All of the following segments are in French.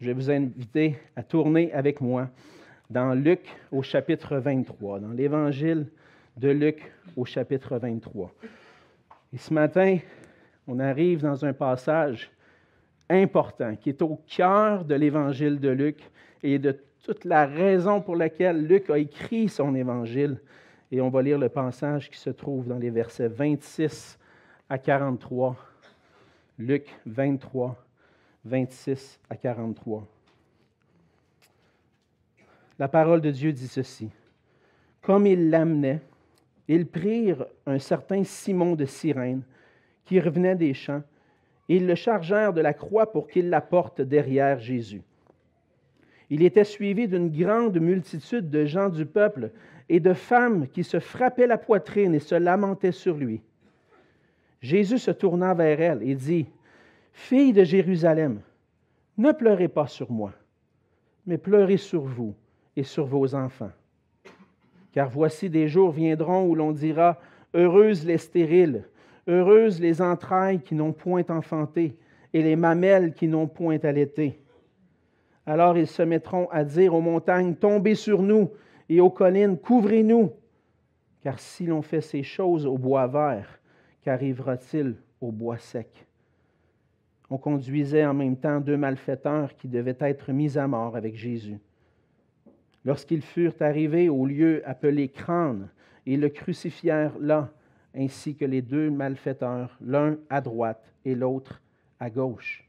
je vais vous inviter à tourner avec moi dans Luc au chapitre 23, dans l'évangile de Luc au chapitre 23. Et ce matin, on arrive dans un passage important qui est au cœur de l'évangile de Luc et de toute la raison pour laquelle Luc a écrit son évangile. Et on va lire le passage qui se trouve dans les versets 26 à 43. Luc 23, 26 à 43. La parole de Dieu dit ceci. Comme il l'amenait, ils prirent un certain Simon de Cyrène, qui revenait des champs, et ils le chargèrent de la croix pour qu'il la porte derrière Jésus. Il était suivi d'une grande multitude de gens du peuple et de femmes qui se frappaient la poitrine et se lamentaient sur lui. Jésus se tourna vers elle et dit, Fille de Jérusalem, ne pleurez pas sur moi, mais pleurez sur vous et sur vos enfants. Car voici des jours viendront où l'on dira, Heureuses les stériles, heureuses les entrailles qui n'ont point enfanté, et les mamelles qui n'ont point allaité. Alors ils se mettront à dire aux montagnes, Tombez sur nous, et aux collines, Couvrez-nous. Car si l'on fait ces choses au bois vert, qu'arrivera-t-il au bois sec? On conduisait en même temps deux malfaiteurs qui devaient être mis à mort avec Jésus. Lorsqu'ils furent arrivés au lieu appelé Crâne, ils le crucifièrent là, ainsi que les deux malfaiteurs, l'un à droite et l'autre à gauche.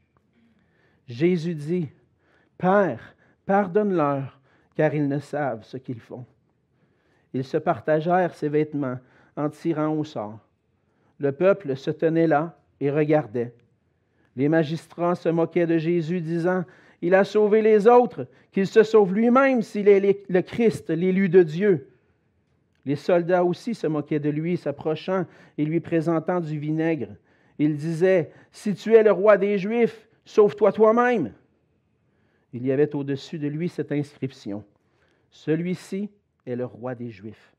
Jésus dit, Père, pardonne-leur, car ils ne savent ce qu'ils font. Ils se partagèrent ses vêtements en tirant au sort. Le peuple se tenait là et regardait. Les magistrats se moquaient de Jésus, disant, il a sauvé les autres, qu'il se sauve lui-même s'il est le Christ, l'élu de Dieu. Les soldats aussi se moquaient de lui, s'approchant et lui présentant du vinaigre. Ils disaient, Si tu es le roi des Juifs, sauve-toi toi-même. Il y avait au-dessus de lui cette inscription, Celui-ci est le roi des Juifs.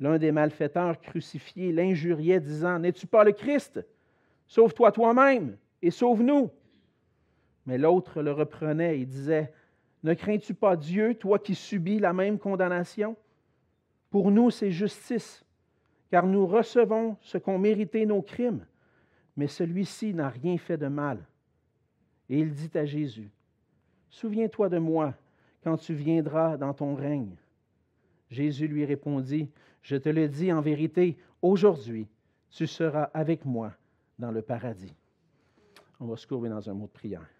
L'un des malfaiteurs crucifiés l'injuriait, disant, N'es-tu pas le Christ? Sauve-toi toi-même et sauve-nous. Mais l'autre le reprenait et disait, Ne crains-tu pas Dieu, toi qui subis la même condamnation? Pour nous, c'est justice, car nous recevons ce qu'ont mérité nos crimes, mais celui-ci n'a rien fait de mal. Et il dit à Jésus, Souviens-toi de moi quand tu viendras dans ton règne. Jésus lui répondit, Je te le dis en vérité, aujourd'hui, tu seras avec moi dans le paradis. On va se courber dans un mot de prière.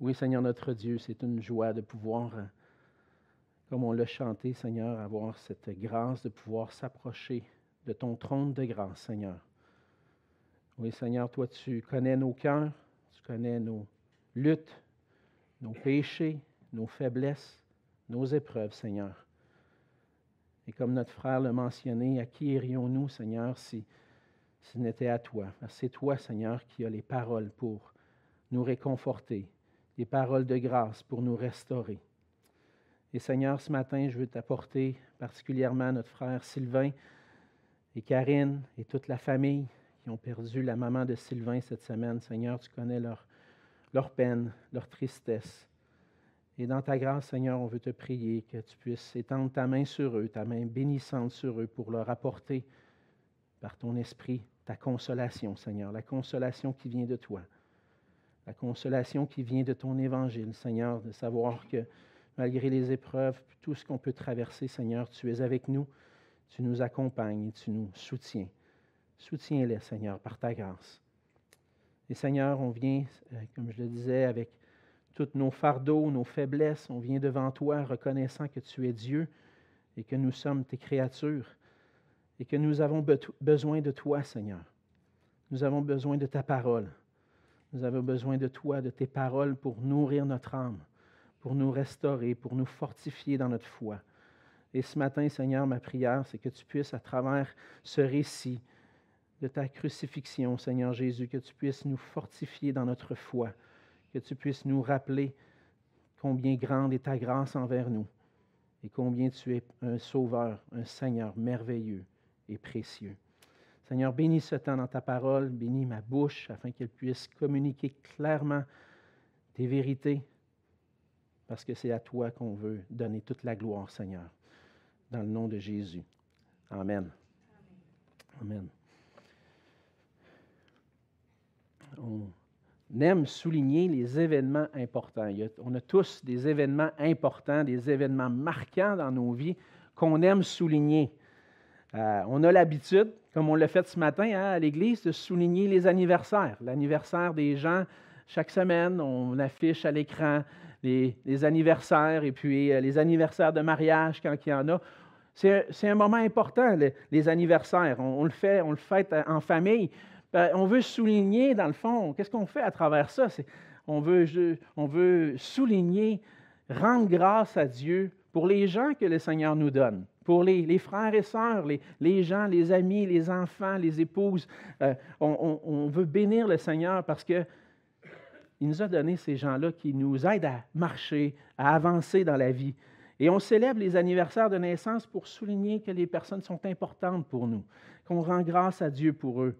Oui, Seigneur notre Dieu, c'est une joie de pouvoir, comme on l'a chanté, Seigneur, avoir cette grâce de pouvoir s'approcher de ton trône de grâce, Seigneur. Oui, Seigneur, toi, tu connais nos cœurs, tu connais nos luttes, nos péchés, nos faiblesses, nos épreuves, Seigneur. Et comme notre frère l'a mentionné, à qui irions-nous, Seigneur, si ce n'était à toi? C'est toi, Seigneur, qui as les paroles pour nous réconforter, des paroles de grâce pour nous restaurer. Et Seigneur, ce matin, je veux t'apporter particulièrement notre frère Sylvain et Karine et toute la famille qui ont perdu la maman de Sylvain cette semaine. Seigneur, tu connais leur, leur peine, leur tristesse. Et dans ta grâce, Seigneur, on veut te prier que tu puisses étendre ta main sur eux, ta main bénissante sur eux, pour leur apporter par ton esprit ta consolation, Seigneur, la consolation qui vient de toi la consolation qui vient de ton évangile, Seigneur, de savoir que malgré les épreuves, tout ce qu'on peut traverser, Seigneur, tu es avec nous, tu nous accompagnes tu nous soutiens. Soutiens-les, Seigneur, par ta grâce. Et Seigneur, on vient, euh, comme je le disais, avec tous nos fardeaux, nos faiblesses, on vient devant toi reconnaissant que tu es Dieu et que nous sommes tes créatures et que nous avons besoin de toi, Seigneur. Nous avons besoin de ta parole. Nous avons besoin de toi, de tes paroles pour nourrir notre âme, pour nous restaurer, pour nous fortifier dans notre foi. Et ce matin, Seigneur, ma prière, c'est que tu puisses, à travers ce récit de ta crucifixion, Seigneur Jésus, que tu puisses nous fortifier dans notre foi, que tu puisses nous rappeler combien grande est ta grâce envers nous et combien tu es un sauveur, un Seigneur merveilleux et précieux. Seigneur, bénis ce temps dans ta parole, bénis ma bouche afin qu'elle puisse communiquer clairement tes vérités, parce que c'est à toi qu'on veut donner toute la gloire, Seigneur, dans le nom de Jésus. Amen. Amen. Aime souligner les événements importants. on a tous des événements importants, des événements marquants dans nos vies qu'on aime souligner. Euh, on a l'habitude, comme on l'a fait ce matin hein, à l'Église, de souligner les anniversaires. L'anniversaire des gens, chaque semaine, on affiche à l'écran les, anniversaires et puis euh, les anniversaires de mariage quand il y en a. C'est un moment important, les, anniversaires. On, le fait, on le fête en famille. Ben, on veut souligner, dans le fond, qu'est-ce qu'on fait à travers ça? On veut, on veut souligner, rendre grâce à Dieu pour les gens que le Seigneur nous donne pour les, frères et sœurs, les, gens, les amis, les enfants, les épouses. Euh, on, veut bénir le Seigneur parce qu'il nous a donné ces gens-là qui nous aident à marcher, à avancer dans la vie. Et on célèbre les anniversaires de naissance pour souligner que les personnes sont importantes pour nous, qu'on rend grâce à Dieu pour eux.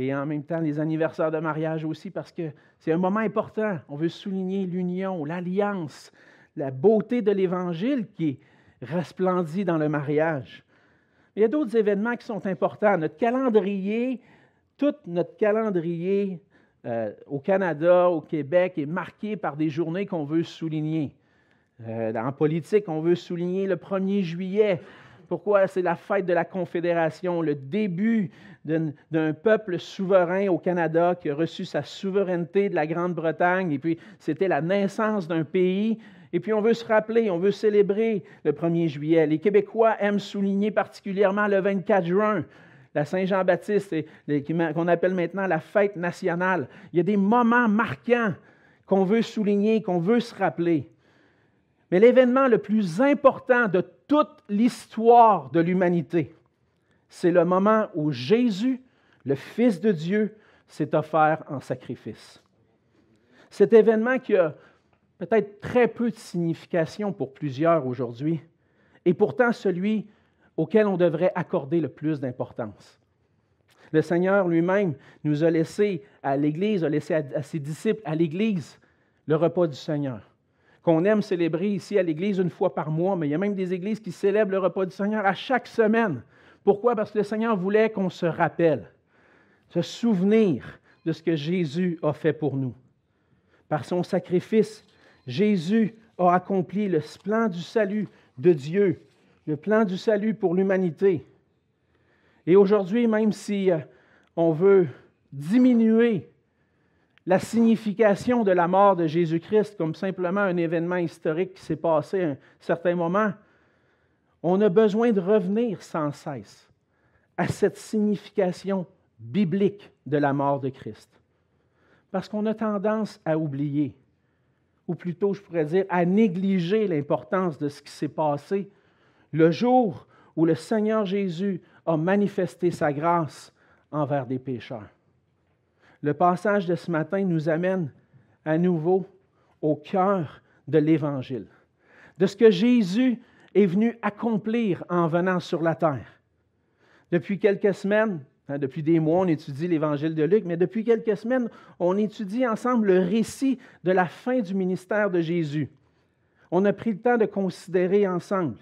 Et en même temps, les anniversaires de mariage aussi, parce que c'est un moment important. On veut souligner l'union, l'alliance, la beauté de l'Évangile qui resplendit dans le mariage. Il y a d'autres événements qui sont importants. Notre calendrier, tout notre calendrier euh, au Canada, au Québec, est marqué par des journées qu'on veut souligner. Euh, en politique, on veut souligner le 1er juillet. Pourquoi? C'est la fête de la Confédération, le début d'un peuple souverain au Canada qui a reçu sa souveraineté de la Grande-Bretagne. Et puis, c'était la naissance d'un pays et puis on veut se rappeler, on veut célébrer le 1er juillet. Les Québécois aiment souligner particulièrement le 24 juin, la Saint-Jean-Baptiste, qu'on appelle maintenant la fête nationale. Il y a des moments marquants qu'on veut souligner, qu'on veut se rappeler. Mais l'événement le plus important de toute l'histoire de l'humanité, c'est le moment où Jésus, le Fils de Dieu, s'est offert en sacrifice. Cet événement qui a peut-être très peu de signification pour plusieurs aujourd'hui, et pourtant celui auquel on devrait accorder le plus d'importance. Le Seigneur lui-même nous a laissé à l'Église, a laissé à, ses disciples à l'Église le repas du Seigneur, qu'on aime célébrer ici à l'Église une fois par mois, mais il y a même des églises qui célèbrent le repas du Seigneur à chaque semaine. Pourquoi? Parce que le Seigneur voulait qu'on se rappelle, se souvenir de ce que Jésus a fait pour nous. Par son sacrifice, Jésus a accompli le plan du salut de Dieu, le plan du salut pour l'humanité. Et aujourd'hui, même si euh, on veut diminuer la signification de la mort de Jésus-Christ comme simplement un événement historique qui s'est passé à un certain moment, on a besoin de revenir sans cesse à cette signification biblique de la mort de Christ. Parce qu'on a tendance à oublier ou plutôt je pourrais dire à négliger l'importance de ce qui s'est passé le jour où le Seigneur Jésus a manifesté sa grâce envers des pécheurs. Le passage de ce matin nous amène à nouveau au cœur de l'Évangile, de ce que Jésus est venu accomplir en venant sur la terre. Depuis quelques semaines, Hein, depuis des mois, on étudie l'évangile de Luc, mais depuis quelques semaines, on étudie ensemble le récit de la fin du ministère de Jésus. On a pris le temps de considérer ensemble,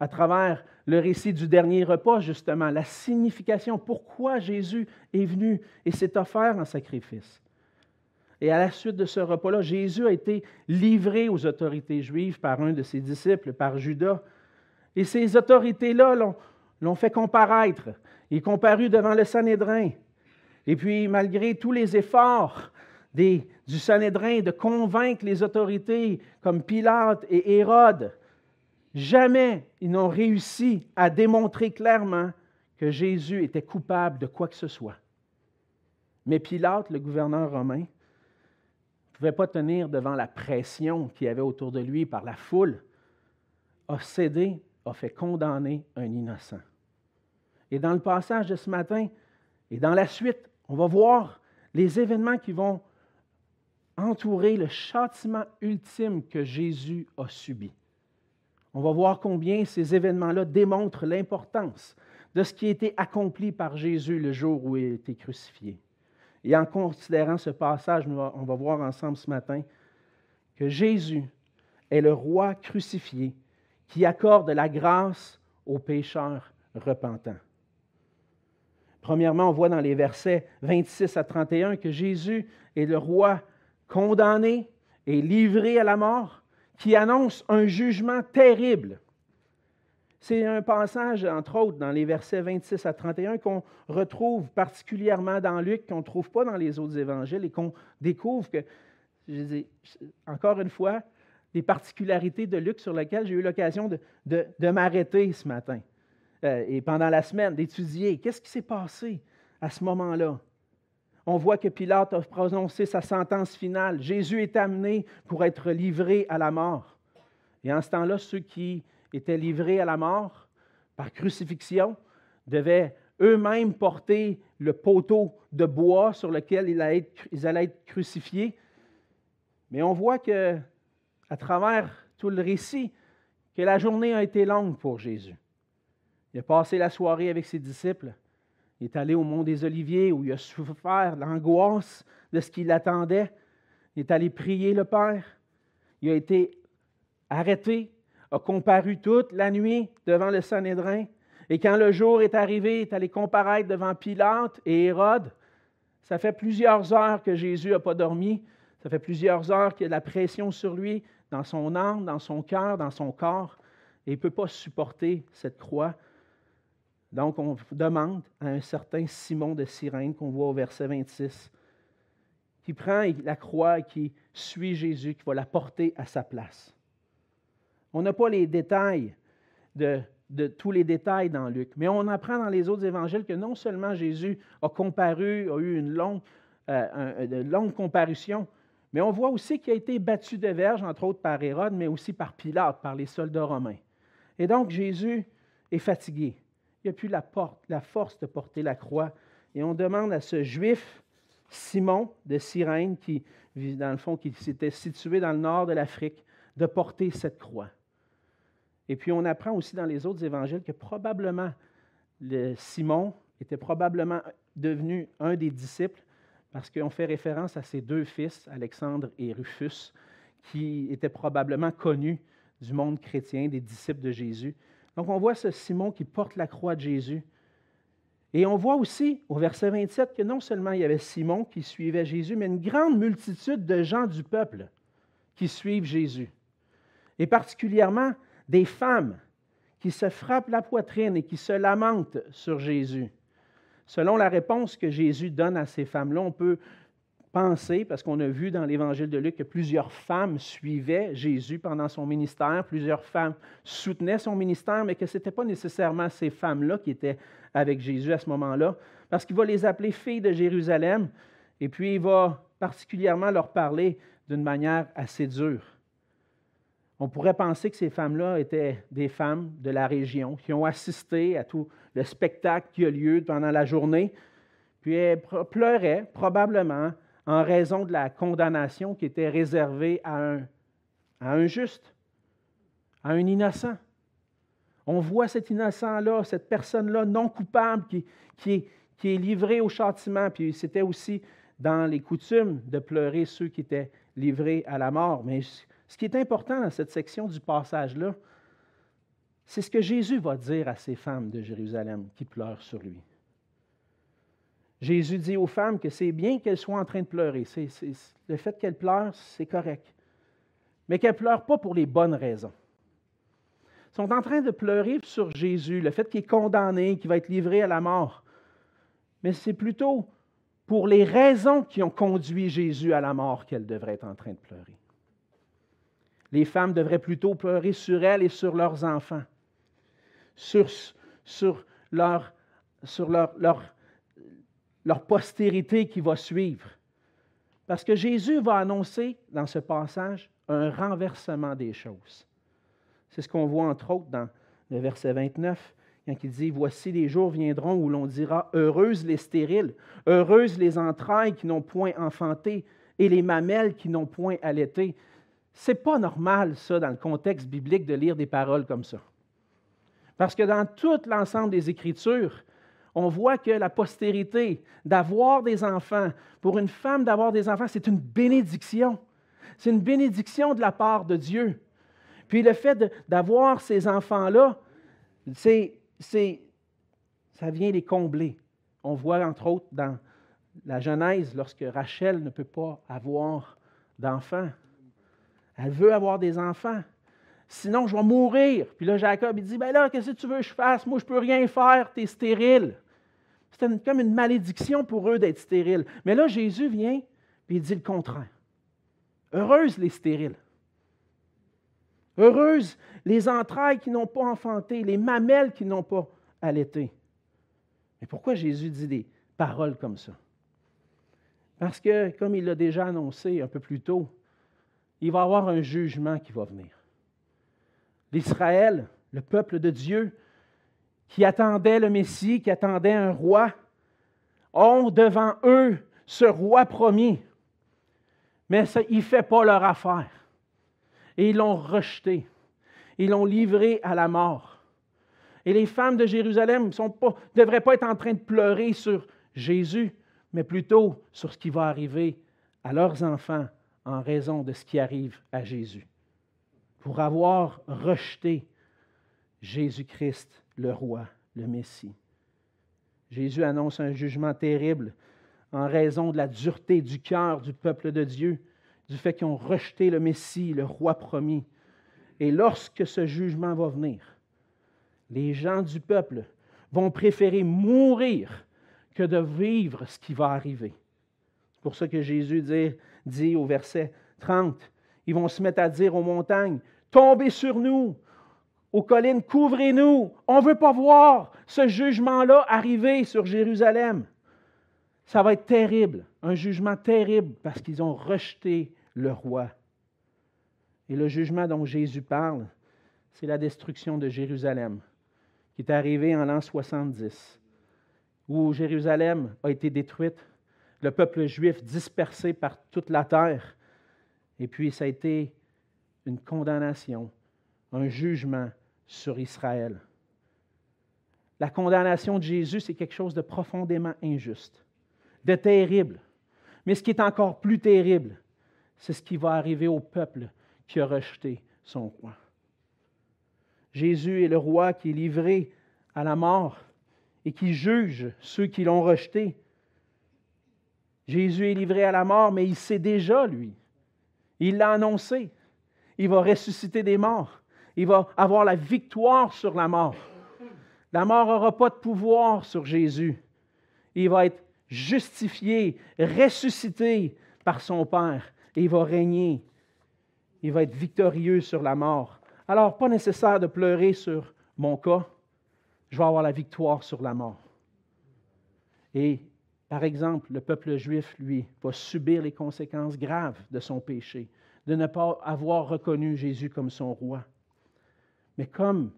à travers le récit du dernier repas, justement, la signification, pourquoi Jésus est venu et s'est offert en sacrifice. Et à la suite de ce repas-là, Jésus a été livré aux autorités juives par un de ses disciples, par Judas. Et ces autorités-là l'ont fait comparaître il comparut devant le Sanhédrin. Et puis, malgré tous les efforts du Sanhédrin de convaincre les autorités comme Pilate et Hérode, jamais ils n'ont réussi à démontrer clairement que Jésus était coupable de quoi que ce soit. Mais Pilate, le gouverneur romain, ne pouvait pas tenir devant la pression qu'il y avait autour de lui par la foule, a cédé, a fait condamner un innocent. Et dans le passage de ce matin et dans la suite, on va voir les événements qui vont entourer le châtiment ultime que Jésus a subi. On va voir combien ces événements-là démontrent l'importance de ce qui a été accompli par Jésus le jour où il a été crucifié. Et en considérant ce passage, on va voir ensemble ce matin que Jésus est le roi crucifié qui accorde la grâce aux pécheurs repentants. Premièrement, on voit dans les versets 26 à 31 que Jésus est le roi condamné et livré à la mort, qui annonce un jugement terrible. C'est un passage, entre autres, dans les versets 26 à 31 qu'on retrouve particulièrement dans Luc, qu'on ne trouve pas dans les autres évangiles et qu'on découvre que, encore une fois, des particularités de Luc sur lesquelles j'ai eu l'occasion de, m'arrêter ce matin euh, et pendant la semaine, d'étudier qu'est-ce qui s'est passé à ce moment-là. On voit que Pilate a prononcé sa sentence finale. Jésus est amené pour être livré à la mort. Et en ce temps-là, ceux qui étaient livrés à la mort par crucifixion devaient eux-mêmes porter le poteau de bois sur lequel ils allaient être crucifiés. Mais on voit que à travers tout le récit que la journée a été longue pour Jésus. Il a passé la soirée avec ses disciples. Il est allé au mont des Oliviers où il a souffert l'angoisse de ce qui l'attendait. Il est allé prier le Père. Il a été arrêté, a comparu toute la nuit devant le Sanhédrin. Et quand le jour est arrivé, il est allé comparaître devant Pilate et Hérode. Ça fait plusieurs heures que Jésus n'a pas dormi. Ça fait plusieurs heures qu'il y a de la pression sur lui dans son âme, dans son cœur, dans son corps, et il ne peut pas supporter cette croix. Donc, on demande à un certain Simon de Cyrène, qu'on voit au verset 26, qui prend la croix et qui suit Jésus, qui va la porter à sa place. On n'a pas les détails de, tous les détails dans Luc, mais on apprend dans les autres évangiles que non seulement Jésus a comparu, a eu une longue, euh, une longue comparution, mais on voit aussi qu'il a été battu de verge, entre autres par Hérode, mais aussi par Pilate, par les soldats romains. Et donc Jésus est fatigué. Il n'a plus la, force de porter la croix. Et on demande à ce juif, Simon de Cyrène, qui, dans le fond, qui s'était situé dans le nord de l'Afrique, de porter cette croix. Et puis on apprend aussi dans les autres évangiles que probablement le Simon était probablement devenu un des disciples parce qu'on fait référence à ses deux fils, Alexandre et Rufus, qui étaient probablement connus du monde chrétien, des disciples de Jésus. Donc on voit ce Simon qui porte la croix de Jésus. Et on voit aussi au verset 27 que non seulement il y avait Simon qui suivait Jésus, mais une grande multitude de gens du peuple qui suivent Jésus. Et particulièrement des femmes qui se frappent la poitrine et qui se lamentent sur Jésus. Selon la réponse que Jésus donne à ces femmes-là, on peut penser, parce qu'on a vu dans l'évangile de Luc que plusieurs femmes suivaient Jésus pendant son ministère, plusieurs femmes soutenaient son ministère, mais que ce n'était pas nécessairement ces femmes-là qui étaient avec Jésus à ce moment-là, parce qu'il va les appeler filles de Jérusalem, et puis il va particulièrement leur parler d'une manière assez dure. On pourrait penser que ces femmes-là étaient des femmes de la région qui ont assisté à tout le spectacle qui a lieu pendant la journée, puis elles pleuraient probablement en raison de la condamnation qui était réservée à un, juste, à un innocent. On voit cet innocent-là, cette personne-là non coupable qui, qui, est, qui est livrée au châtiment, puis c'était aussi dans les coutumes de pleurer ceux qui étaient livrés à la mort. Mais ce qui est important dans cette section du passage-là, c'est ce que Jésus va dire à ces femmes de Jérusalem qui pleurent sur lui. Jésus dit aux femmes que c'est bien qu'elles soient en train de pleurer. le fait qu'elles pleurent, c'est correct. Mais qu'elles ne pleurent pas pour les bonnes raisons. Elles sont en train de pleurer sur Jésus, le fait qu'il est condamné, qu'il va être livré à la mort. Mais c'est plutôt pour les raisons qui ont conduit Jésus à la mort qu'elles devraient être en train de pleurer. Les femmes devraient plutôt pleurer sur elles et sur leurs enfants, sur, sur, leur, sur leur, leur, leur postérité qui va suivre. Parce que Jésus va annoncer dans ce passage un renversement des choses. C'est ce qu'on voit entre autres dans le verset 29, quand il dit, Voici les jours viendront où l'on dira, Heureuses les stériles, heureuses les entrailles qui n'ont point enfanté, et les mamelles qui n'ont point allaité. C'est pas normal, ça, dans le contexte biblique, de lire des paroles comme ça. Parce que dans tout l'ensemble des Écritures, on voit que la postérité, d'avoir des enfants, pour une femme d'avoir des enfants, c'est une bénédiction. C'est une bénédiction de la part de Dieu. Puis le fait d'avoir ces enfants-là, c'est, ça vient les combler. On voit entre autres dans la Genèse, lorsque Rachel ne peut pas avoir d'enfants. Elle veut avoir des enfants. Sinon, je vais mourir. Puis là, Jacob, dit, ben là, qu'est-ce que tu veux que je fasse? Moi, je ne peux rien faire, tu es stérile. C'était comme une malédiction pour eux d'être stériles. Mais là, Jésus vient, puis il dit le contraire. Heureuses les stériles. Heureuses les entrailles qui n'ont pas enfanté, les mamelles qui n'ont pas allaité. Mais pourquoi Jésus dit des paroles comme ça? Parce que, comme il l'a déjà annoncé un peu plus tôt, il va y avoir un jugement qui va venir. L'Israël, le peuple de Dieu, qui attendait le Messie, qui attendait un roi, ont devant eux ce roi promis. Mais il ne fait pas leur affaire. Et ils l'ont rejeté. Ils l'ont livré à la mort. Et les femmes de Jérusalem ne devraient pas être en train de pleurer sur Jésus, mais plutôt sur ce qui va arriver à leurs enfants en raison de ce qui arrive à Jésus. Pour avoir rejeté Jésus-Christ, le roi, le Messie. Jésus annonce un jugement terrible en raison de la dureté du cœur du peuple de Dieu, du fait qu'ils ont rejeté le Messie, le roi promis. Et lorsque ce jugement va venir, les gens du peuple vont préférer mourir que de vivre ce qui va arriver. C'est pour ça que Jésus dit, dit au verset 30, ils vont se mettre à dire aux montagnes, tombez sur nous, aux collines, couvrez-nous, on ne veut pas voir ce jugement-là arriver sur Jérusalem. Ça va être terrible, un jugement terrible parce qu'ils ont rejeté le roi. Et le jugement dont Jésus parle, c'est la destruction de Jérusalem, qui est arrivée en l'an 70 où Jérusalem a été détruite, le peuple juif dispersé par toute la terre. Et puis ça a été une condamnation, un jugement sur Israël. La condamnation de Jésus, c'est quelque chose de profondément injuste, de terrible. Mais ce qui est encore plus terrible, c'est ce qui va arriver au peuple qui a rejeté son roi. Jésus est le roi qui est livré à la mort et qui juge ceux qui l'ont rejeté. Jésus est livré à la mort, mais il sait déjà, lui. Il l'a annoncé. Il va ressusciter des morts. Il va avoir la victoire sur la mort. La mort n'aura pas de pouvoir sur Jésus. Il va être justifié, ressuscité par son Père, et il va régner. Il va être victorieux sur la mort. Alors, pas nécessaire de pleurer sur mon cas je vais avoir la victoire sur la mort. Et, par exemple, le peuple juif, lui, va subir les conséquences graves de son péché, de ne pas avoir reconnu Jésus comme son roi. Mais comme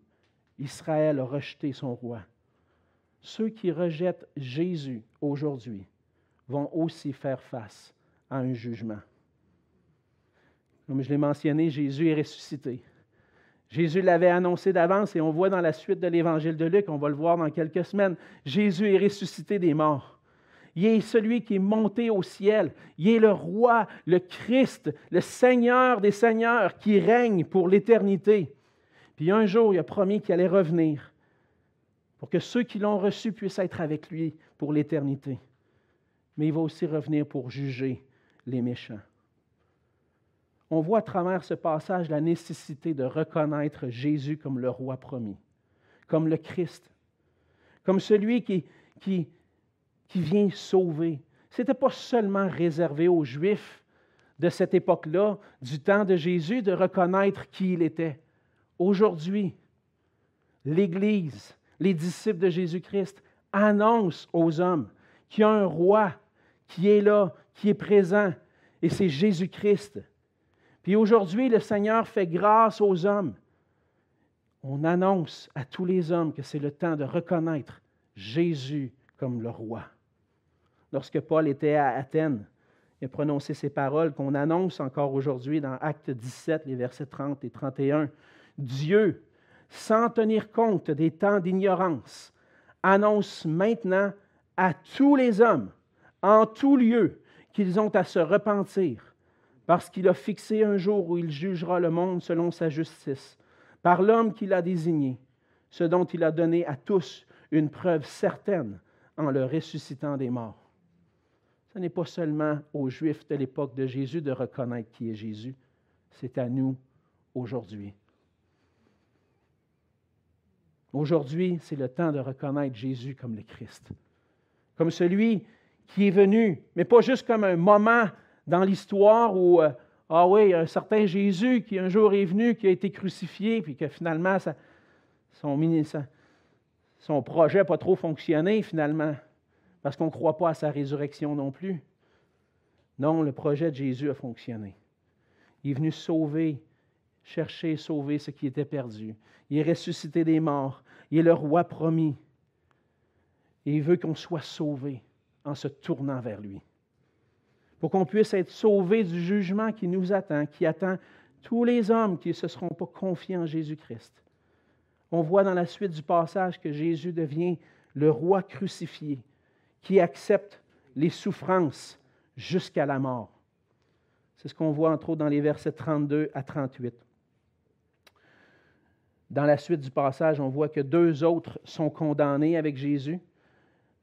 Israël a rejeté son roi, ceux qui rejettent Jésus aujourd'hui vont aussi faire face à un jugement. Comme je l'ai mentionné, Jésus est ressuscité. Jésus l'avait annoncé d'avance et on voit dans la suite de l'évangile de Luc, on va le voir dans quelques semaines, Jésus est ressuscité des morts. Il est celui qui est monté au ciel. Il est le roi, le Christ, le Seigneur des Seigneurs qui règne pour l'éternité. Puis un jour, il a promis qu'il allait revenir pour que ceux qui l'ont reçu puissent être avec lui pour l'éternité. Mais il va aussi revenir pour juger les méchants on voit à travers ce passage la nécessité de reconnaître Jésus comme le roi promis, comme le Christ, comme celui qui, qui, qui vient sauver. Ce n'était pas seulement réservé aux Juifs de cette époque-là, du temps de Jésus, de reconnaître qui il était. Aujourd'hui, l'Église, les disciples de Jésus-Christ annoncent aux hommes qu'il y a un roi qui est là, qui est présent, et c'est Jésus-Christ. Puis aujourd'hui, le Seigneur fait grâce aux hommes. On annonce à tous les hommes que c'est le temps de reconnaître Jésus comme le roi. Lorsque Paul était à Athènes, il a prononcé ces paroles qu'on annonce encore aujourd'hui dans Acte 17, les versets 30 et 31. Dieu, sans tenir compte des temps d'ignorance, annonce maintenant à tous les hommes, en tout lieu, qu'ils ont à se repentir, parce qu'il a fixé un jour où il jugera le monde selon sa justice, par l'homme qu'il a désigné, ce dont il a donné à tous une preuve certaine en le ressuscitant des morts. Ce n'est pas seulement aux Juifs de l'époque de Jésus de reconnaître qui est Jésus, c'est à nous aujourd'hui. Aujourd'hui, c'est le temps de reconnaître Jésus comme le Christ, comme celui qui est venu, mais pas juste comme un moment dans l'histoire où, euh, ah oui, un certain Jésus qui un jour est venu, qui a été crucifié, puis que finalement, son, son projet n'a pas trop fonctionné finalement, parce qu'on ne croit pas à sa résurrection non plus. Non, le projet de Jésus a fonctionné. Il est venu sauver, chercher, sauver ce qui était perdu. Il est ressuscité des morts. Il est le roi promis. Et il veut qu'on soit sauvé en se tournant vers lui. Pour qu'on puisse être sauvé du jugement qui nous attend, qui attend tous les hommes qui ne se seront pas confiés en Jésus-Christ. On voit dans la suite du passage que Jésus devient le roi crucifié, qui accepte les souffrances jusqu'à la mort. C'est ce qu'on voit entre autres dans les versets 32 à 38. Dans la suite du passage, on voit que deux autres sont condamnés avec Jésus.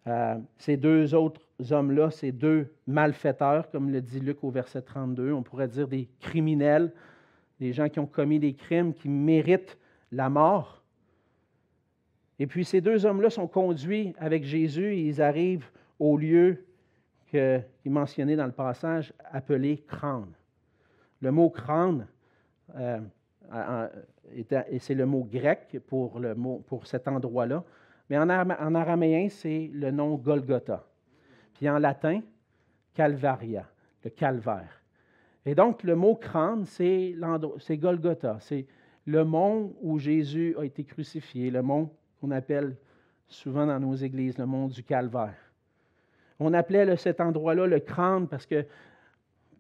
Euh, ces deux autres hommes-là, ces deux malfaiteurs, comme le dit Luc au verset 32, on pourrait dire des criminels, des gens qui ont commis des crimes, qui méritent la mort. Et puis ces deux hommes-là sont conduits avec Jésus et ils arrivent au lieu qu'il est mentionné dans le passage, appelé crâne. Le mot crâne, euh, et c'est le mot grec pour, cet endroit-là, mais en, en araméen, c'est le nom Golgotha. Puis en latin, Calvaria, le calvaire. Et donc, le mot crâne, c'est Golgotha. C'est le mont où Jésus a été crucifié, le mont qu'on appelle souvent dans nos églises le mont du calvaire. On appelait cet endroit-là le crâne parce que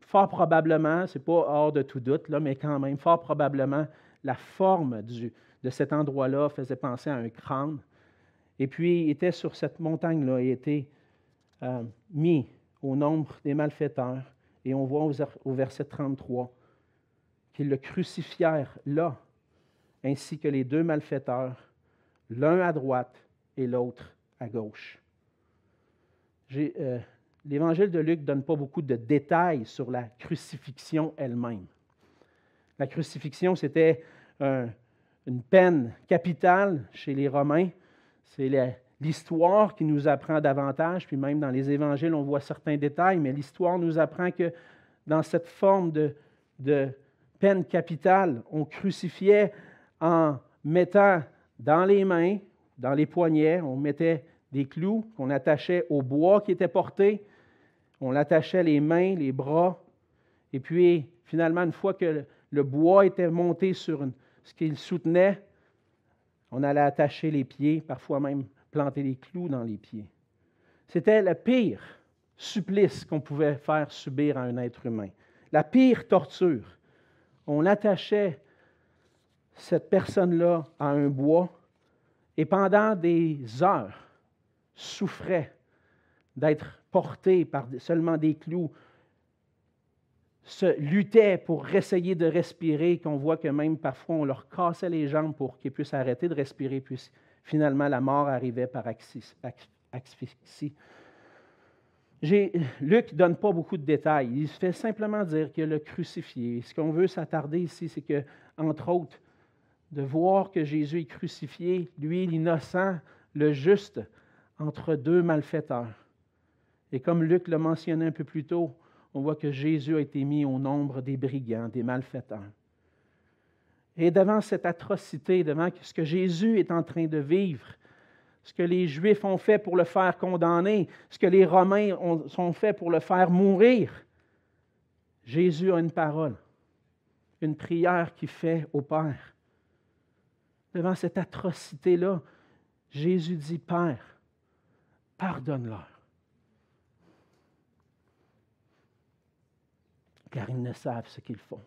fort probablement, ce n'est pas hors de tout doute, là, mais quand même, fort probablement, la forme de cet endroit-là faisait penser à un crâne. Et puis, il était sur cette montagne-là, il était euh, mis au nombre des malfaiteurs. Et on voit au verset 33 qu'ils le crucifièrent là, ainsi que les deux malfaiteurs, l'un à droite et l'autre à gauche. Euh, L'évangile de Luc ne donne pas beaucoup de détails sur la crucifixion elle-même. La crucifixion, c'était une peine capitale chez les Romains. C'est l'histoire qui nous apprend davantage, puis même dans les évangiles, on voit certains détails, mais l'histoire nous apprend que dans cette forme de, de peine capitale, on crucifiait en mettant dans les mains, dans les poignets, on mettait des clous qu'on attachait au bois qui était porté, on l'attachait les mains, les bras, et puis finalement, une fois que le bois était monté sur ce qu'il soutenait, on allait attacher les pieds, parfois même planter des clous dans les pieds. C'était le pire supplice qu'on pouvait faire subir à un être humain, la pire torture. On attachait cette personne-là à un bois et pendant des heures souffrait d'être porté par seulement des clous, se luttait pour essayer de respirer, qu'on voit que même parfois on leur cassait les jambes pour qu'ils puissent arrêter de respirer, puis finalement la mort arrivait par asphyxie. Luc ne donne pas beaucoup de détails. Il fait simplement dire qu'il le crucifié. Ce qu'on veut s'attarder ici, c'est que, entre autres, de voir que Jésus est crucifié, lui, l'innocent, le juste, entre deux malfaiteurs. Et comme Luc l'a mentionné un peu plus tôt, on voit que Jésus a été mis au nombre des brigands, des malfaiteurs. Et devant cette atrocité, devant ce que Jésus est en train de vivre, ce que les Juifs ont fait pour le faire condamner, ce que les Romains ont, fait pour le faire mourir, Jésus a une parole, une prière qu'il fait au Père. Devant cette atrocité-là, Jésus dit, Père, pardonne-leur. Car ils ne savent ce qu'ils font.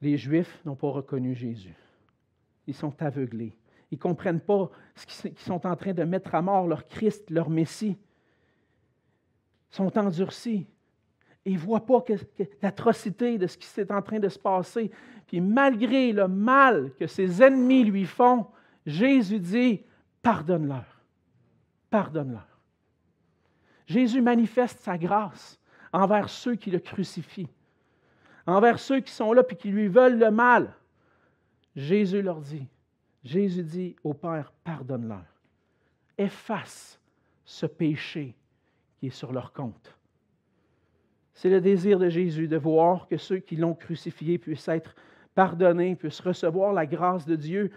Les Juifs n'ont pas reconnu Jésus. Ils sont aveuglés. Ils ne comprennent pas ce qu'ils sont en train de mettre à mort, leur Christ, leur Messie. Ils sont endurcis. ils ne voient pas l'atrocité de ce qui est en train de se passer. Puis malgré le mal que ses ennemis lui font, Jésus dit, pardonne-leur. Pardonne-leur. Jésus manifeste sa grâce envers ceux qui le crucifient, envers ceux qui sont là et qui lui veulent le mal. Jésus leur dit, Jésus dit au Père, pardonne-leur. Efface ce péché qui est sur leur compte. C'est le désir de Jésus de voir que ceux qui l'ont crucifié puissent être pardonnés, puissent recevoir la grâce de Dieu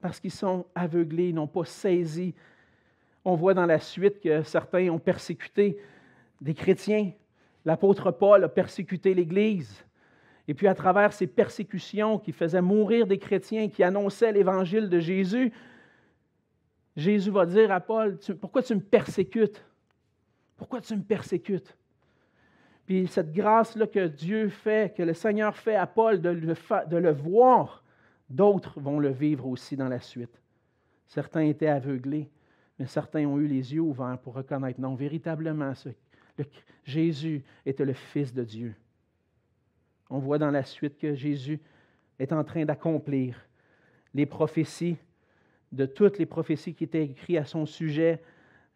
parce qu'ils sont aveuglés, n'ont pas saisi. On voit dans la suite que certains ont persécuté des chrétiens. L'apôtre Paul a persécuté l'Église. Et puis à travers ces persécutions qui faisaient mourir des chrétiens, qui annonçaient l'évangile de Jésus, Jésus va dire à Paul, pourquoi tu me persécutes? Pourquoi tu me persécutes? Puis cette grâce-là que Dieu fait, que le Seigneur fait à Paul de le, de le voir, d'autres vont le vivre aussi dans la suite. Certains étaient aveuglés, mais certains ont eu les yeux ouverts pour reconnaître, non, véritablement, Jésus était le Fils de Dieu. On voit dans la suite que Jésus est en train d'accomplir les prophéties, de toutes les prophéties qui étaient écrites à son sujet.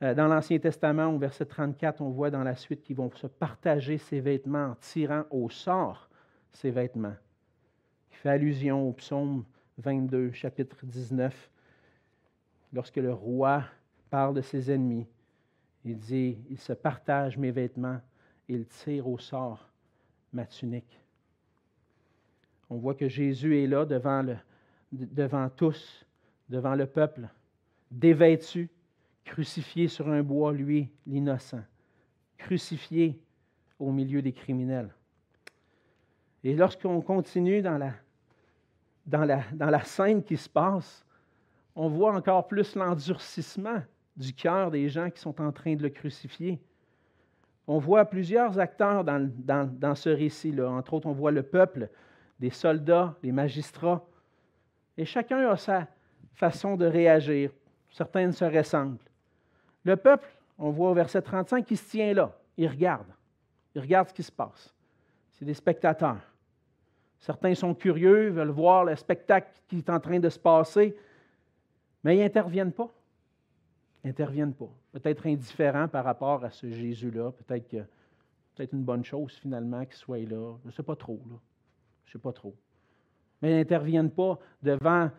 Euh, dans l'Ancien Testament, au verset 34, on voit dans la suite qu'ils vont se partager ses vêtements en tirant au sort ses vêtements. Il fait allusion au psaume 22, chapitre 19, lorsque le roi parle de ses ennemis. Il dit, il se partage mes vêtements, il tire au sort ma tunique. On voit que Jésus est là devant, le, devant tous, devant le peuple, dévêtu, crucifié sur un bois, lui, l'innocent, crucifié au milieu des criminels. Et lorsqu'on continue dans la, dans, la, dans la scène qui se passe, on voit encore plus l'endurcissement du cœur des gens qui sont en train de le crucifier. On voit plusieurs acteurs dans, ce récit-là. Entre autres, on voit le peuple des soldats, des magistrats. Et chacun a sa façon de réagir. Certains se ressemblent. Le peuple, on voit au verset 35, qui se tient là. Il regarde. Il regarde ce qui se passe. C'est des spectateurs. Certains sont curieux, veulent voir le spectacle qui est en train de se passer, mais ils n'interviennent pas. N'interviennent pas. Peut-être indifférents par rapport à ce Jésus-là. Peut-être que peut-être une bonne chose finalement qu'il soit là. Je ne sais pas trop. Là. Je sais pas trop. Mais ils n'interviennent pas devant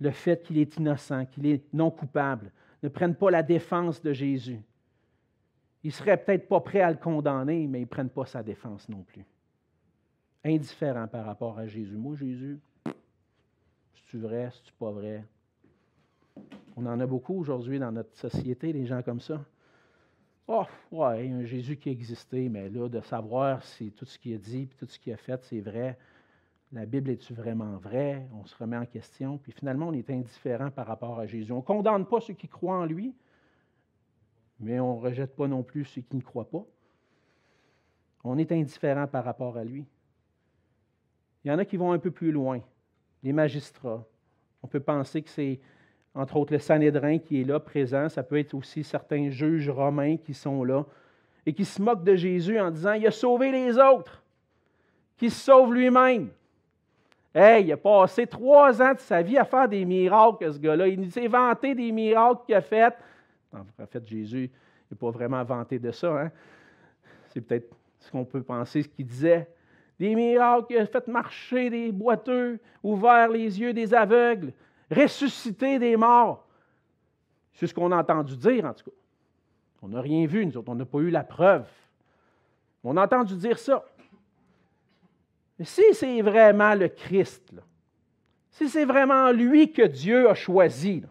le fait qu'il est innocent, qu'il est non coupable. Ne prennent pas la défense de Jésus. Ils ne seraient peut-être pas prêts à le condamner, mais ils ne prennent pas sa défense non plus. Indifférent par rapport à Jésus. Moi, Jésus, c'est-tu vrai, c'est-tu pas vrai? On en a beaucoup aujourd'hui dans notre société, des gens comme ça. Oh, ouais, un Jésus qui existait, mais là, de savoir si tout ce qu'il a dit, tout ce qu'il a fait, c'est vrai, la Bible est-tu vraiment vraie? On se remet en question. Puis finalement, on est indifférent par rapport à Jésus. On ne condamne pas ceux qui croient en lui, mais on ne rejette pas non plus ceux qui ne croient pas. On est indifférent par rapport à lui. Il y en a qui vont un peu plus loin, les magistrats. On peut penser que c'est, entre autres, le Sanhédrin qui est là, présent. Ça peut être aussi certains juges romains qui sont là et qui se moquent de Jésus en disant Il a sauvé les autres, qui se sauve lui-même. Hey, il a passé trois ans de sa vie à faire des miracles, ce gars-là. Il s'est vanté des miracles qu'il a fait. En fait, Jésus n'est pas vraiment vanté de ça. Hein? C'est peut-être ce qu'on peut penser, ce qu'il disait. Des miracles, il a fait marcher des boiteux, ouvert les yeux des aveugles, ressuscité des morts. C'est ce qu'on a entendu dire, en tout cas. On n'a rien vu, nous autres, on n'a pas eu la preuve. On a entendu dire ça. Mais si c'est vraiment le Christ, si c'est vraiment lui que Dieu a choisi,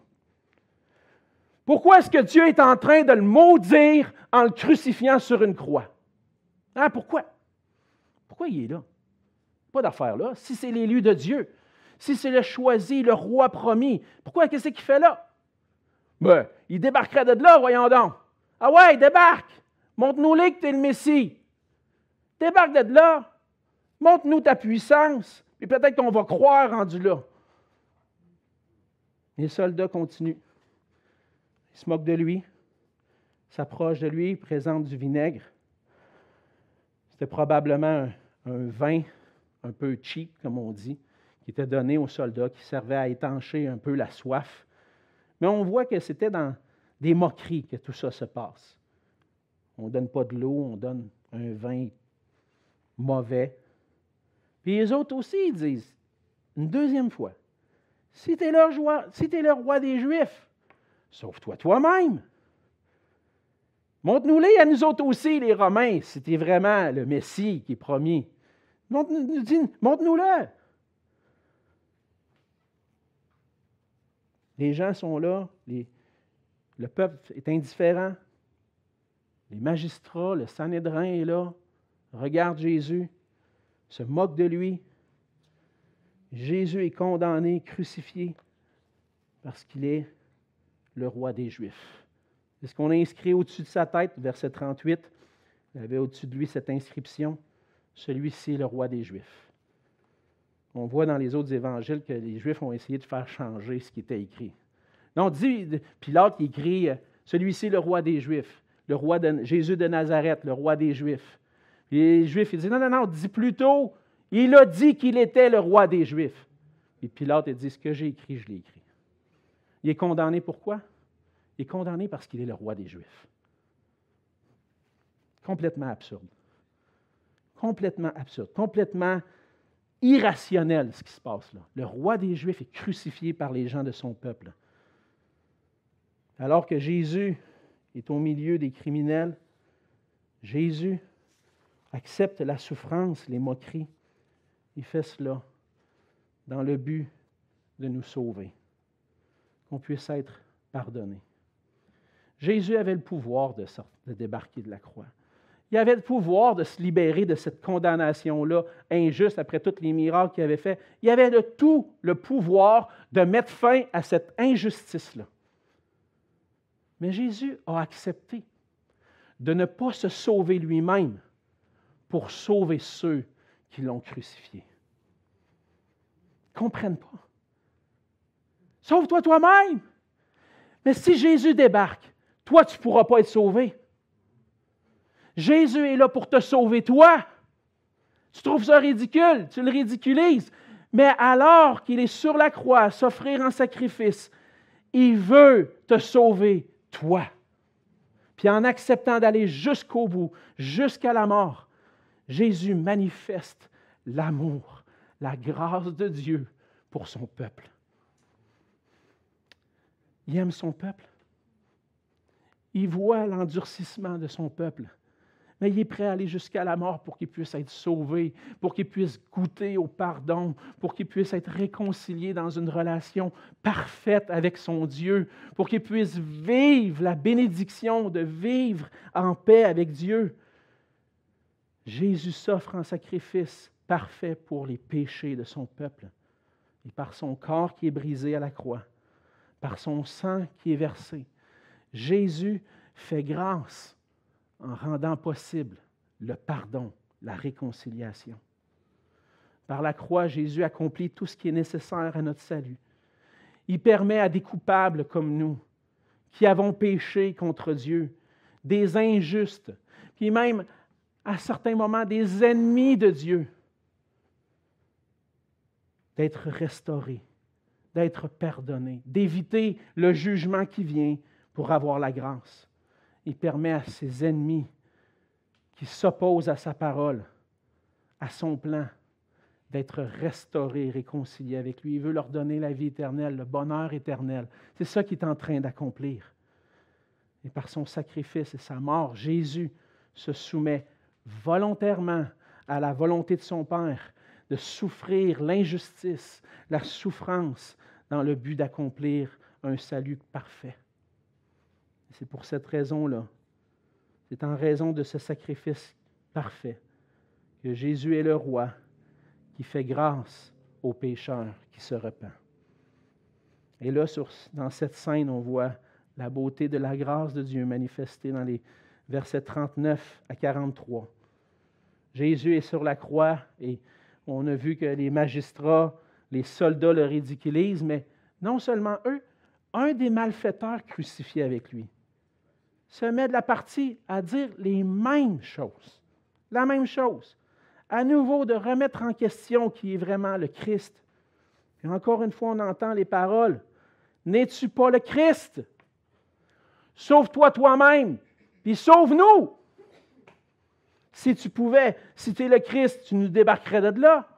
pourquoi est-ce que Dieu est en train de le maudire en le crucifiant sur une croix? Hein, pourquoi? Pourquoi il est là? Pas d'affaire là. Si c'est l'élu de Dieu, si c'est le choisi, le roi promis, pourquoi qu'est-ce qu'il fait là? Ben, il débarquerait de là, voyons donc. Ah ouais, débarque! Montre-nous-les que tu es le Messie. Débarque de là. Montre-nous ta puissance. puis peut-être qu'on va croire rendu là. Les soldats continuent. Ils se moquent de lui, s'approchent de lui, présentent du vinaigre. C'était probablement un, vin un peu cheap, comme on dit, qui était donné aux soldats, qui servait à étancher un peu la soif. Mais on voit que c'était dans des moqueries que tout ça se passe. On ne donne pas de l'eau, on donne un vin mauvais. Puis les autres aussi, disent, une deuxième fois, si tu es, le roi des Juifs, sauve-toi toi-même. Montre-nous-les à nous autres aussi, les Romains, si tu es vraiment le Messie qui est promis. Montre-nous-le. Les gens sont là, le peuple est indifférent. Les magistrats, le Sanhédrin est là, regarde Jésus, se moque de lui. Jésus est condamné, crucifié, parce qu'il est le roi des Juifs. C'est ce qu'on a inscrit au-dessus de sa tête, verset 38. Il avait au-dessus de lui cette inscription Celui-ci est le roi des Juifs. On voit dans les autres évangiles que les Juifs ont essayé de faire changer ce qui était écrit. Non, dit, Pilate écrit Celui-ci est le roi des Juifs, le roi de Jésus de Nazareth, le roi des Juifs. les Juifs, ils disent Non, non, non, dis plutôt il a dit qu'il était le roi des Juifs. Et Pilate a dit, ce que j'ai écrit, je l'ai écrit. Il est condamné pourquoi? Il est condamné parce qu'il est le roi des Juifs. Complètement absurde. Complètement absurde. Complètement irrationnel ce qui se passe là. Le roi des Juifs est crucifié par les gens de son peuple. Alors que Jésus est au milieu des criminels, Jésus accepte la souffrance, les moqueries, il fait cela dans le but de nous sauver, qu'on puisse être pardonné. Jésus avait le pouvoir de, de débarquer de la croix. Il avait le pouvoir de se libérer de cette condamnation-là injuste après tous les miracles qu'il avait fait. Il avait de tout le pouvoir de mettre fin à cette injustice-là. Mais Jésus a accepté de ne pas se sauver lui-même pour sauver ceux qui l'ont crucifié. Ils ne comprennent pas? Sauve-toi toi-même. Mais si Jésus débarque, toi, tu ne pourras pas être sauvé. Jésus est là pour te sauver, toi. Tu trouves ça ridicule, tu le ridiculises. Mais alors qu'il est sur la croix à s'offrir en sacrifice, il veut te sauver, toi. Puis en acceptant d'aller jusqu'au bout, jusqu'à la mort, Jésus manifeste l'amour, la grâce de Dieu pour son peuple. Il aime son peuple. Il voit l'endurcissement de son peuple. Mais il est prêt à aller jusqu'à la mort pour qu'il puisse être sauvé, pour qu'il puisse goûter au pardon, pour qu'il puisse être réconcilié dans une relation parfaite avec son Dieu, pour qu'il puisse vivre la bénédiction de vivre en paix avec Dieu. Jésus s'offre en sacrifice parfait pour les péchés de son peuple. Et par son corps qui est brisé à la croix, par son sang qui est versé, Jésus fait grâce en rendant possible le pardon, la réconciliation. Par la croix, Jésus accomplit tout ce qui est nécessaire à notre salut. Il permet à des coupables comme nous, qui avons péché contre Dieu, des injustes, puis même à certains moments des ennemis de Dieu, d'être restaurés, d'être pardonnés, d'éviter le jugement qui vient pour avoir la grâce. Il permet à ses ennemis qui s'opposent à sa parole, à son plan, d'être restaurés, réconciliés avec lui. Il veut leur donner la vie éternelle, le bonheur éternel. C'est ça qu'il est en train d'accomplir. Et par son sacrifice et sa mort, Jésus se soumet volontairement à la volonté de son Père, de souffrir l'injustice, la souffrance, dans le but d'accomplir un salut parfait. C'est pour cette raison-là, c'est en raison de ce sacrifice parfait que Jésus est le roi qui fait grâce aux pécheurs qui se repent. Et là, dans cette scène, on voit la beauté de la grâce de Dieu manifestée dans les versets 39 à 43. Jésus est sur la croix et On a vu que les magistrats, les soldats le ridiculisent, mais non seulement eux, un des malfaiteurs crucifiés avec lui se met de la partie à dire les mêmes choses. La même chose. À nouveau, de remettre en question qui est vraiment le Christ. Et encore une fois, on entend les paroles. N'es-tu pas le Christ? Sauve-toi toi-même, puis sauve-nous. Si tu pouvais, si tu es le Christ, tu nous débarquerais de là.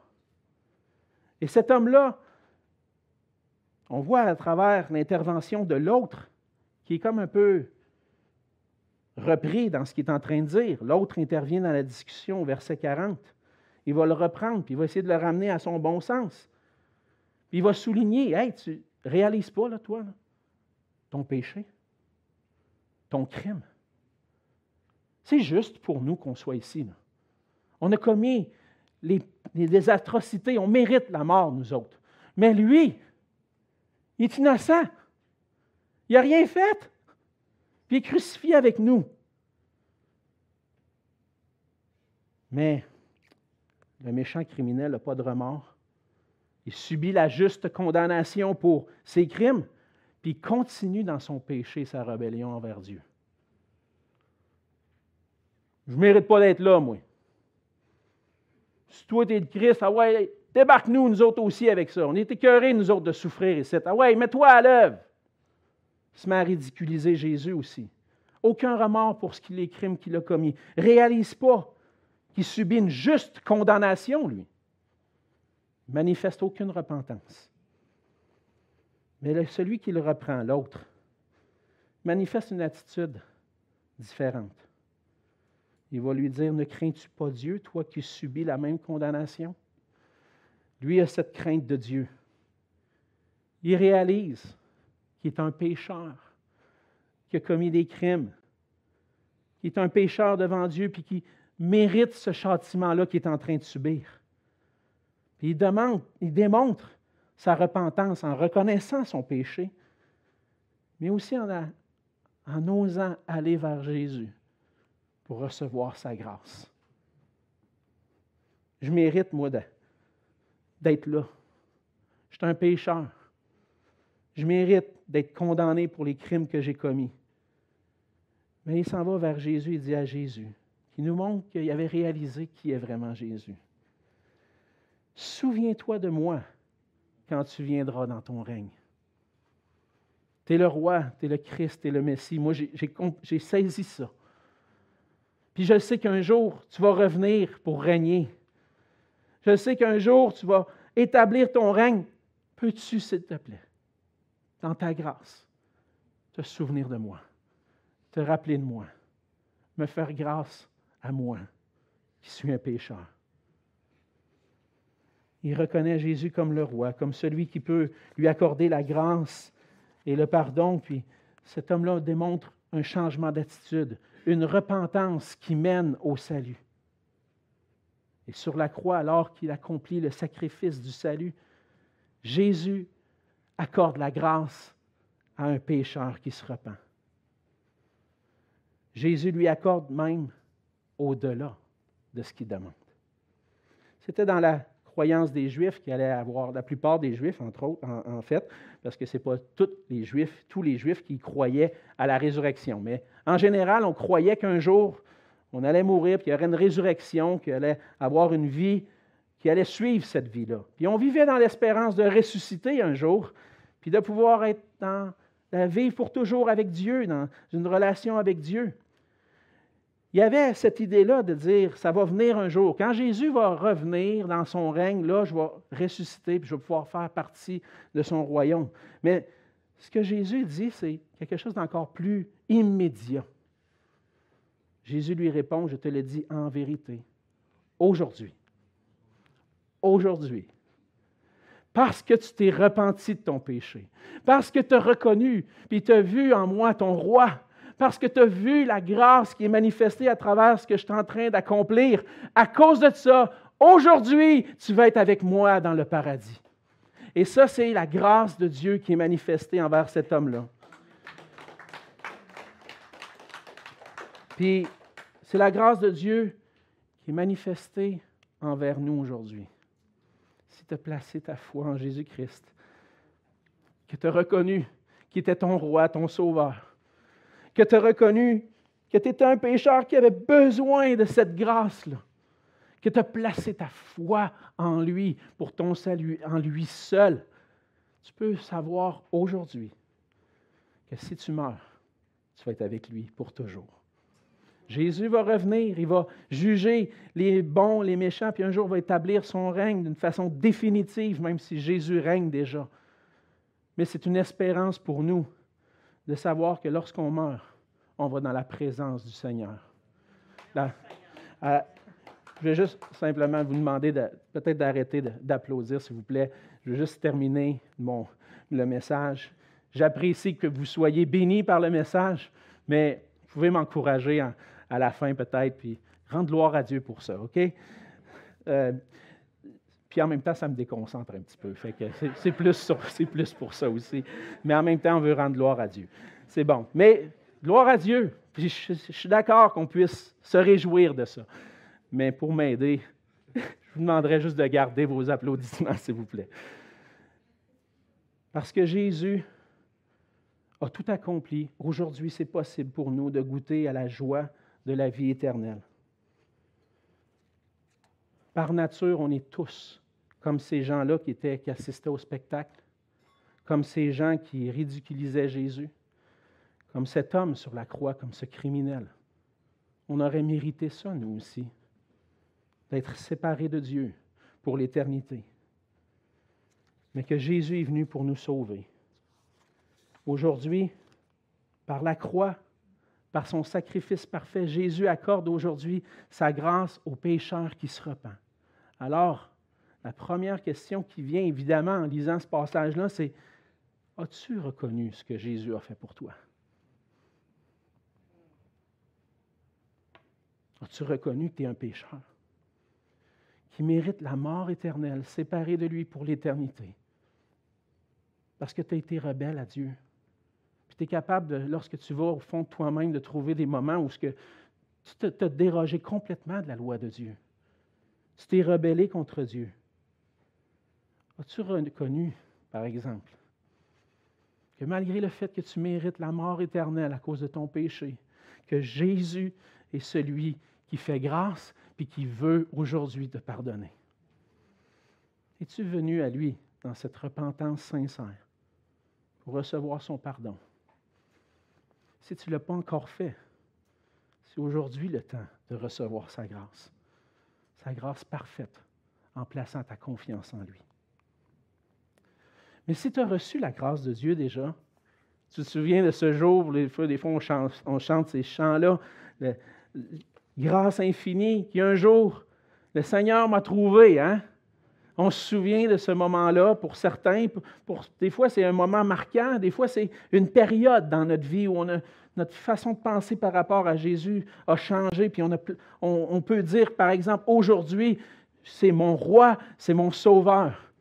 Et cet homme-là, on voit à travers l'intervention de l'autre, qui est comme un peu repris dans ce qu'il est en train de dire. L'autre intervient dans la discussion au verset 40. Il va le reprendre, puis il va essayer de le ramener à son bon sens. Puis il va souligner, hey, tu réalises pas, là, toi, ton péché, ton crime. C'est juste pour nous qu'on soit ici. On a commis les, des atrocités, on mérite la mort, nous autres. Mais lui, il est innocent. Il n'a rien fait. Puis est crucifié avec nous. Mais le méchant criminel n'a pas de remords. Il subit la juste condamnation pour ses crimes, puis il continue dans son péché, sa rébellion envers Dieu. Je ne mérite pas d'être là, moi. Si toi, tu es de Christ, ah ouais, débarque-nous, nous autres aussi, avec ça. On est écœurés, nous autres, de souffrir ici. Ah ouais, mets-toi à l'œuvre. Se met à ridiculiser Jésus aussi. Aucun remords pour ce qu'il les crimes qu'il a commis. Réalise pas qu'il subit une juste condamnation, lui. Il manifeste aucune repentance. Mais celui qui le reprend, l'autre, manifeste une attitude différente. Il va lui dire, ne crains-tu pas Dieu, toi qui subis la même condamnation? Lui a cette crainte de Dieu. Il réalise est un pécheur, qui a commis des crimes, qui est un pécheur devant Dieu, puis qui mérite ce châtiment-là qu'il est en train de subir. Il, demande, il démontre sa repentance en reconnaissant son péché, mais aussi en, en osant aller vers Jésus pour recevoir sa grâce. Je mérite, moi, d'être là. Je suis un pécheur. Je mérite d'être condamné pour les crimes que j'ai commis. Mais il s'en va vers Jésus et dit à Jésus, qui nous montre qu'il avait réalisé qui est vraiment Jésus. Souviens-toi de moi quand tu viendras dans ton règne. Tu es le roi, tu es le Christ, tu es le Messie. Moi, j'ai saisi ça. Puis je sais qu'un jour, tu vas revenir pour régner. Je sais qu'un jour, tu vas établir ton règne. Peux-tu, s'il te plaît, dans ta grâce, te souvenir de moi, te rappeler de moi, me faire grâce à moi, qui suis un pécheur? Il reconnaît Jésus comme le roi, comme celui qui peut lui accorder la grâce et le pardon. Puis cet homme-là démontre un changement d'attitude, une repentance qui mène au salut. Et sur la croix, alors qu'il accomplit le sacrifice du salut, Jésus accorde la grâce à un pécheur qui se repent. Jésus lui accorde même au-delà de ce qu'il demande. C'était dans la croyance des Juifs qui allait avoir, la plupart des Juifs, entre autres, en, fait, parce que ce n'est pas tous les Juifs, tous les Juifs qui croyaient à la résurrection. Mais en général, on croyait qu'un jour, on allait mourir, qu'il y aurait une résurrection, qu'il allait avoir une vie qui allait suivre cette vie-là. Puis on vivait dans l'espérance de ressusciter un jour, puis de pouvoir être dans la vivre pour toujours avec Dieu, dans une relation avec Dieu il y avait cette idée-là de dire, ça va venir un jour. Quand Jésus va revenir dans son règne, là, je vais ressusciter, puis je vais pouvoir faire partie de son royaume. Mais ce que Jésus dit, c'est quelque chose d'encore plus immédiat. Jésus lui répond, je te le dis en vérité, aujourd'hui. Aujourd'hui. Parce que tu t'es repenti de ton péché, parce que tu as reconnu, puis tu as vu en moi ton roi, parce que tu as vu la grâce qui est manifestée à travers ce que je suis en train d'accomplir. À cause de ça, aujourd'hui, tu vas être avec moi dans le paradis. Et ça, c'est la grâce de Dieu qui est manifestée envers cet homme-là. Puis, c'est la grâce de Dieu qui est manifestée envers nous aujourd'hui. Si tu as placé ta foi en Jésus-Christ, que tu as reconnu qu'il était ton roi, ton sauveur, que tu as reconnu que tu étais un pécheur qui avait besoin de cette grâce-là, que tu as placé ta foi en lui pour ton salut, en lui seul, tu peux savoir aujourd'hui que si tu meurs, tu vas être avec lui pour toujours. Jésus va revenir, il va juger les bons, les méchants, puis un jour va établir son règne d'une façon définitive, même si Jésus règne déjà. Mais c'est une espérance pour nous de savoir que lorsqu'on meurt, on va dans la présence du Seigneur. je vais juste simplement vous demander peut-être d'arrêter d'applaudir, s'il vous plaît. Je vais juste terminer mon, le message. J'apprécie que vous soyez bénis par le message, mais vous pouvez m'encourager à la fin peut-être, puis rendre gloire à Dieu pour ça, OK? Euh, puis en même temps, ça me déconcentre un petit peu. Fait que c'est plus, plus pour ça aussi. Mais en même temps, on veut rendre gloire à Dieu. C'est bon. Mais gloire à Dieu. Puis je, je suis d'accord qu'on puisse se réjouir de ça. Mais pour m'aider, je vous demanderai juste de garder vos applaudissements, s'il vous plaît. Parce que Jésus a tout accompli. Aujourd'hui, c'est possible pour nous de goûter à la joie de la vie éternelle. Par nature, on est tous comme ces gens-là qui, étaient, qui assistaient au spectacle, comme ces gens qui ridiculisaient Jésus, comme cet homme sur la croix, comme ce criminel. On aurait mérité ça, nous aussi, d'être séparés de Dieu pour l'éternité. Mais que Jésus est venu pour nous sauver. Aujourd'hui, par la croix, par son sacrifice parfait, Jésus accorde aujourd'hui sa grâce aux pécheurs qui se repent. Alors, la première question qui vient évidemment en lisant ce passage-là, c'est As-tu reconnu ce que Jésus a fait pour toi? As-tu reconnu que tu es un pécheur qui mérite la mort éternelle, séparé de lui pour l'éternité? Parce que tu as été rebelle à Dieu, tu es capable, de, lorsque tu vas au fond de toi-même, de trouver des moments où ce que tu t'as dérogé complètement de la loi de Dieu. Tu t'es rebellé contre Dieu. As-tu reconnu, par exemple, que malgré le fait que tu mérites la mort éternelle à cause de ton péché, que Jésus est celui qui fait grâce puis qui veut aujourd'hui te pardonner? Es-tu venu à lui dans cette repentance sincère pour recevoir son pardon? Si tu ne l'as pas encore fait, c'est aujourd'hui le temps de recevoir sa grâce, sa grâce parfaite, en plaçant ta confiance en lui. Mais si tu as reçu la grâce de Dieu déjà, tu te souviens de ce jour, des fois, des fois on, chante, ces chants-là, grâce infinie, qui un jour, le Seigneur m'a trouvé, hein? On se souvient de ce moment-là pour certains. Des fois, c'est un moment marquant. Des fois, c'est une période dans notre vie où notre façon de penser par rapport à Jésus a changé. Puis on peut dire, par exemple, aujourd'hui, c'est mon roi, c'est mon sauveur.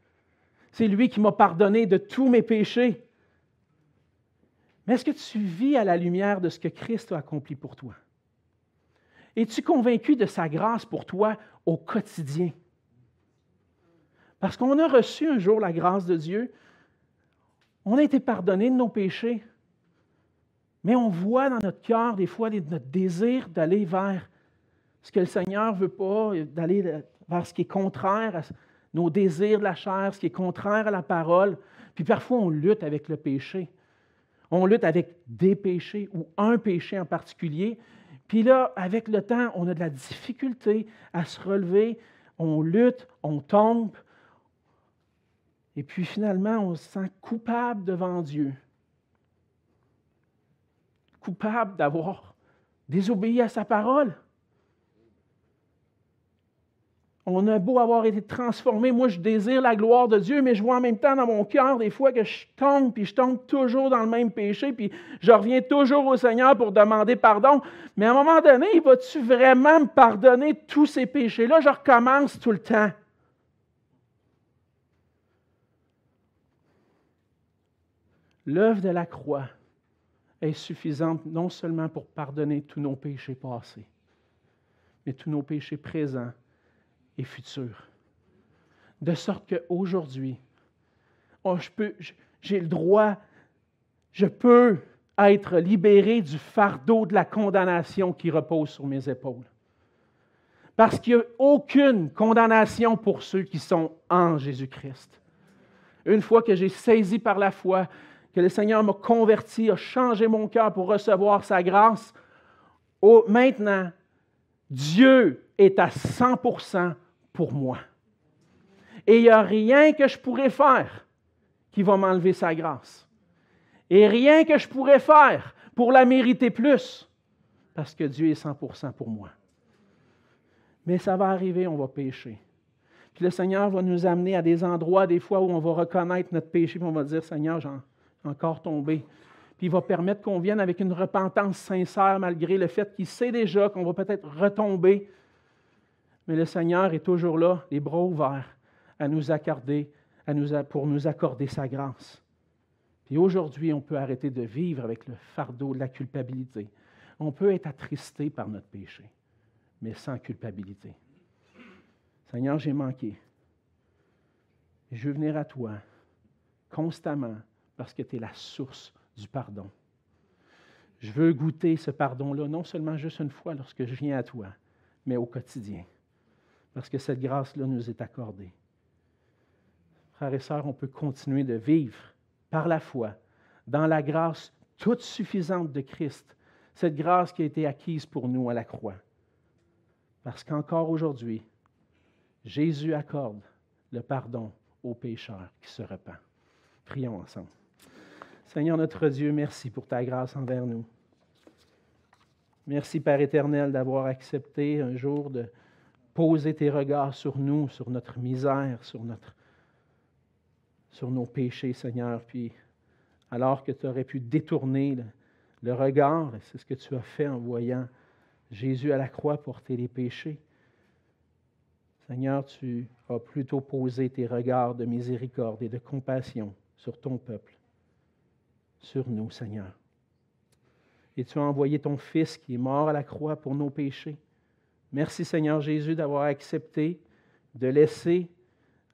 C'est lui qui m'a pardonné de tous mes péchés. Mais est-ce que tu vis à la lumière de ce que Christ a accompli pour toi? Es-tu convaincu de sa grâce pour toi au quotidien? Parce qu'on a reçu un jour la grâce de Dieu, on a été pardonné de nos péchés, mais on voit dans notre cœur des fois notre désir d'aller vers ce que le Seigneur ne veut pas, d'aller vers ce qui est contraire à nos désirs de la chair, ce qui est contraire à la parole. Puis parfois, on lutte avec le péché. On lutte avec des péchés ou un péché en particulier. Puis là, avec le temps, on a de la difficulté à se relever. On lutte, on tombe, et puis finalement, on se sent coupable devant Dieu. Coupable d'avoir désobéi à sa parole. On a beau avoir été transformé, moi je désire la gloire de Dieu, mais je vois en même temps dans mon cœur des fois que je tombe, puis je tombe toujours dans le même péché, puis je reviens toujours au Seigneur pour demander pardon. Mais à un moment donné, vas-tu vraiment me pardonner tous ces péchés-là? Je recommence tout le temps. L'œuvre de la croix est suffisante non seulement pour pardonner tous nos péchés passés, mais tous nos péchés présents et futurs. de sorte qu'aujourd'hui, oh, j'ai le droit, je peux être libéré du fardeau de la condamnation qui repose sur mes épaules. Parce qu'il n'y a aucune condamnation pour ceux qui sont en Jésus-Christ. Une fois que j'ai saisi par la foi que le Seigneur m'a converti, a changé mon cœur pour recevoir sa grâce, maintenant, Dieu est à 100% pour moi. Et il n'y a rien que je pourrais faire qui va m'enlever sa grâce. Et rien que je pourrais faire pour la mériter plus, parce que Dieu est 100% pour moi. Mais ça va arriver, on va pécher. Puis le Seigneur va nous amener à des endroits, des fois, où on va reconnaître notre péché, puis on va dire, Seigneur, j'ai encore tombé. Puis il va permettre qu'on vienne avec une repentance sincère, malgré le fait qu'il sait déjà qu'on va peut-être retomber. Mais le Seigneur est toujours là, les bras ouverts, à nous accorder, à nous, pour nous accorder sa grâce. Puis aujourd'hui, on peut arrêter de vivre avec le fardeau de la culpabilité. On peut être attristé par notre péché, mais sans culpabilité. Seigneur, j'ai manqué. Je veux venir à toi constamment parce que tu es la source du pardon. Je veux goûter ce pardon-là, non seulement juste une fois lorsque je viens à toi, mais au quotidien, parce que cette grâce-là nous est accordée. Frères et sœurs, on peut continuer de vivre par la foi dans la grâce toute suffisante de Christ, cette grâce qui a été acquise pour nous à la croix. Parce qu'encore aujourd'hui, Jésus accorde le pardon aux pécheurs qui se repent. Prions ensemble. Seigneur notre Dieu, merci pour ta grâce envers nous. Merci, Père éternel, d'avoir accepté un jour de poser tes regards sur nous, sur notre misère, sur, nos péchés, Seigneur. Puis, alors que tu aurais pu détourner le, le regard, c'est ce que tu as fait en voyant Jésus à la croix porter les péchés, Seigneur, tu as plutôt posé tes regards de miséricorde et de compassion sur ton peuple sur nous, Seigneur. Et tu as envoyé ton Fils qui est mort à la croix pour nos péchés. Merci, Seigneur Jésus, d'avoir accepté de laisser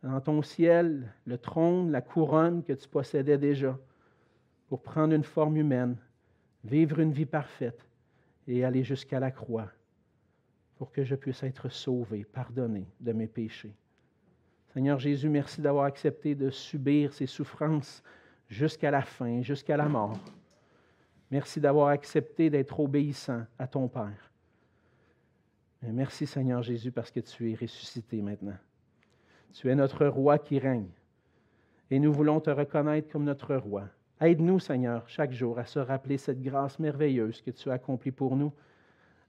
dans ton ciel le trône, la couronne que tu possédais déjà, pour prendre une forme humaine, vivre une vie parfaite et aller jusqu'à la croix pour que je puisse être sauvé, pardonné de mes péchés. Seigneur Jésus, merci d'avoir accepté de subir ces souffrances jusqu'à la fin, jusqu'à la mort. Merci d'avoir accepté d'être obéissant à ton Père. merci Seigneur Jésus parce que tu es ressuscité maintenant. Tu es notre roi qui règne. Et nous voulons te reconnaître comme notre roi. Aide-nous, Seigneur, chaque jour à se rappeler cette grâce merveilleuse que tu as accomplie pour nous.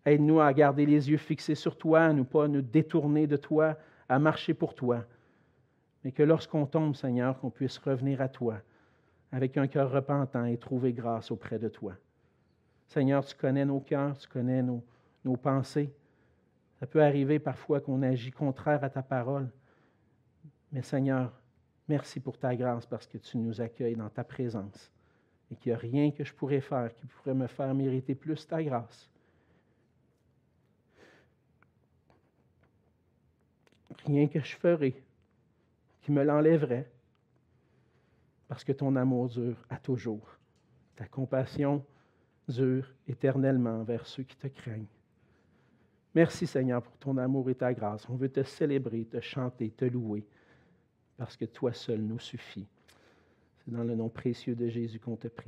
Aide-nous à garder les yeux fixés sur toi, à ne pas nous détourner de toi, à marcher pour toi. Mais que lorsqu'on tombe, Seigneur, qu'on puisse revenir à toi avec un cœur repentant et trouver grâce auprès de toi. Seigneur, tu connais nos cœurs, tu connais nos, pensées. Ça peut arriver parfois qu'on agit contraire à ta parole. Mais Seigneur, merci pour ta grâce parce que tu nous accueilles dans ta présence et qu'il n'y a rien que je pourrais faire qui pourrait me faire mériter plus ta grâce. Rien que je ferais qui me l'enlèverait parce que ton amour dure à toujours. Ta compassion dure éternellement vers ceux qui te craignent. Merci Seigneur pour ton amour et ta grâce. On veut te célébrer, te chanter, te louer, parce que toi seul nous suffit. C'est dans le nom précieux de Jésus qu'on te prie.